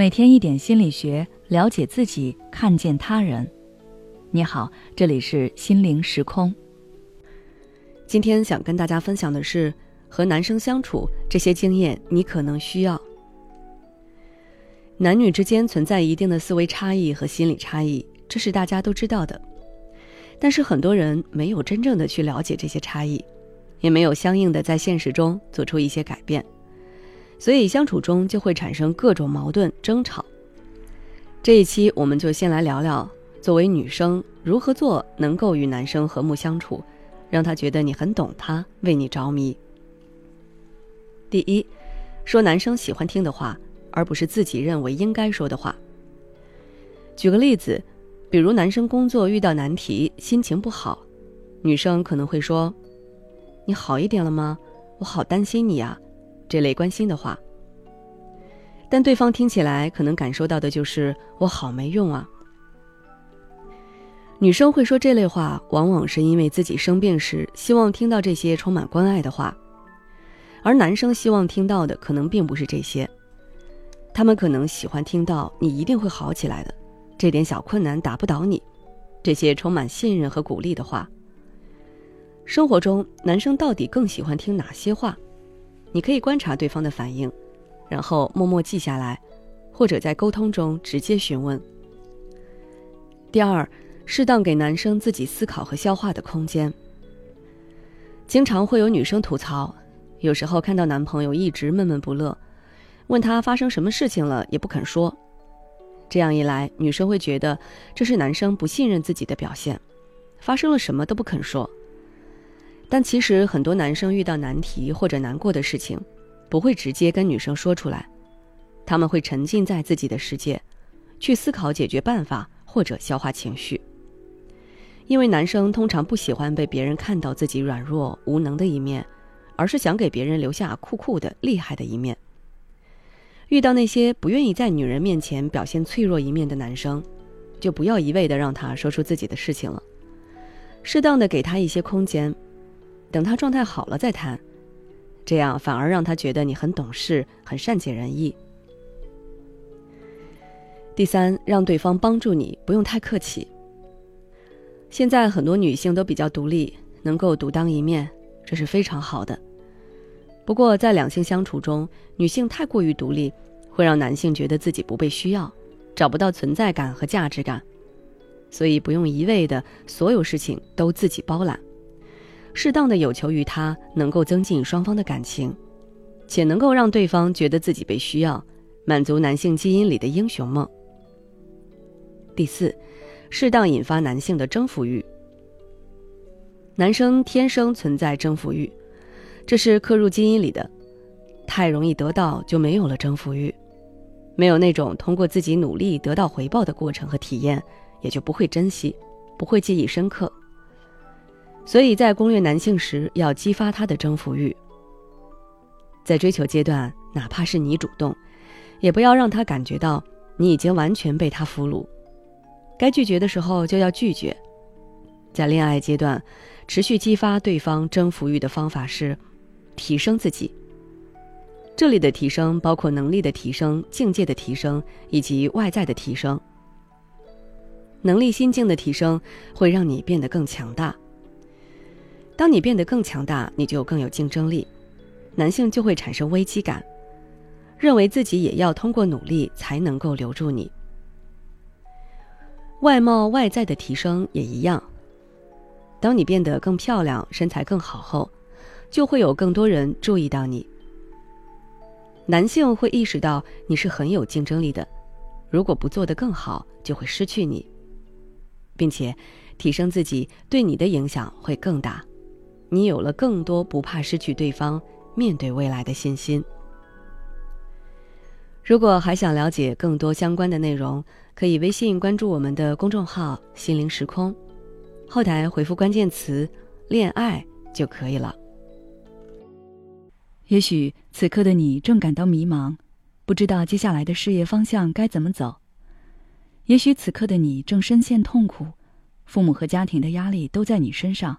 每天一点心理学，了解自己，看见他人。你好，这里是心灵时空。今天想跟大家分享的是，和男生相处这些经验，你可能需要。男女之间存在一定的思维差异和心理差异，这是大家都知道的。但是很多人没有真正的去了解这些差异，也没有相应的在现实中做出一些改变。所以相处中就会产生各种矛盾争吵。这一期我们就先来聊聊，作为女生如何做能够与男生和睦相处，让他觉得你很懂他，为你着迷。第一，说男生喜欢听的话，而不是自己认为应该说的话。举个例子，比如男生工作遇到难题，心情不好，女生可能会说：“你好一点了吗？我好担心你啊。”这类关心的话，但对方听起来可能感受到的就是我好没用啊。女生会说这类话，往往是因为自己生病时希望听到这些充满关爱的话，而男生希望听到的可能并不是这些，他们可能喜欢听到你一定会好起来的，这点小困难打不倒你，这些充满信任和鼓励的话。生活中，男生到底更喜欢听哪些话？你可以观察对方的反应，然后默默记下来，或者在沟通中直接询问。第二，适当给男生自己思考和消化的空间。经常会有女生吐槽，有时候看到男朋友一直闷闷不乐，问他发生什么事情了也不肯说，这样一来，女生会觉得这是男生不信任自己的表现，发生了什么都不肯说。但其实很多男生遇到难题或者难过的事情，不会直接跟女生说出来，他们会沉浸在自己的世界，去思考解决办法或者消化情绪。因为男生通常不喜欢被别人看到自己软弱无能的一面，而是想给别人留下酷酷的厉害的一面。遇到那些不愿意在女人面前表现脆弱一面的男生，就不要一味的让他说出自己的事情了，适当的给他一些空间。等他状态好了再谈，这样反而让他觉得你很懂事、很善解人意。第三，让对方帮助你，不用太客气。现在很多女性都比较独立，能够独当一面，这是非常好的。不过在两性相处中，女性太过于独立，会让男性觉得自己不被需要，找不到存在感和价值感，所以不用一味的所有事情都自己包揽。适当的有求于他，能够增进双方的感情，且能够让对方觉得自己被需要，满足男性基因里的英雄梦。第四，适当引发男性的征服欲。男生天生存在征服欲，这是刻入基因里的，太容易得到就没有了征服欲，没有那种通过自己努力得到回报的过程和体验，也就不会珍惜，不会记忆深刻。所以在攻略男性时，要激发他的征服欲。在追求阶段，哪怕是你主动，也不要让他感觉到你已经完全被他俘虏。该拒绝的时候就要拒绝。在恋爱阶段，持续激发对方征服欲的方法是提升自己。这里的提升包括能力的提升、境界的提升以及外在的提升。能力心境的提升会让你变得更强大。当你变得更强大，你就更有竞争力，男性就会产生危机感，认为自己也要通过努力才能够留住你。外貌外在的提升也一样，当你变得更漂亮、身材更好后，就会有更多人注意到你。男性会意识到你是很有竞争力的，如果不做得更好，就会失去你，并且提升自己对你的影响会更大。你有了更多不怕失去对方、面对未来的信心。如果还想了解更多相关的内容，可以微信关注我们的公众号“心灵时空”，后台回复关键词“恋爱”就可以了。也许此刻的你正感到迷茫，不知道接下来的事业方向该怎么走；也许此刻的你正深陷痛苦，父母和家庭的压力都在你身上。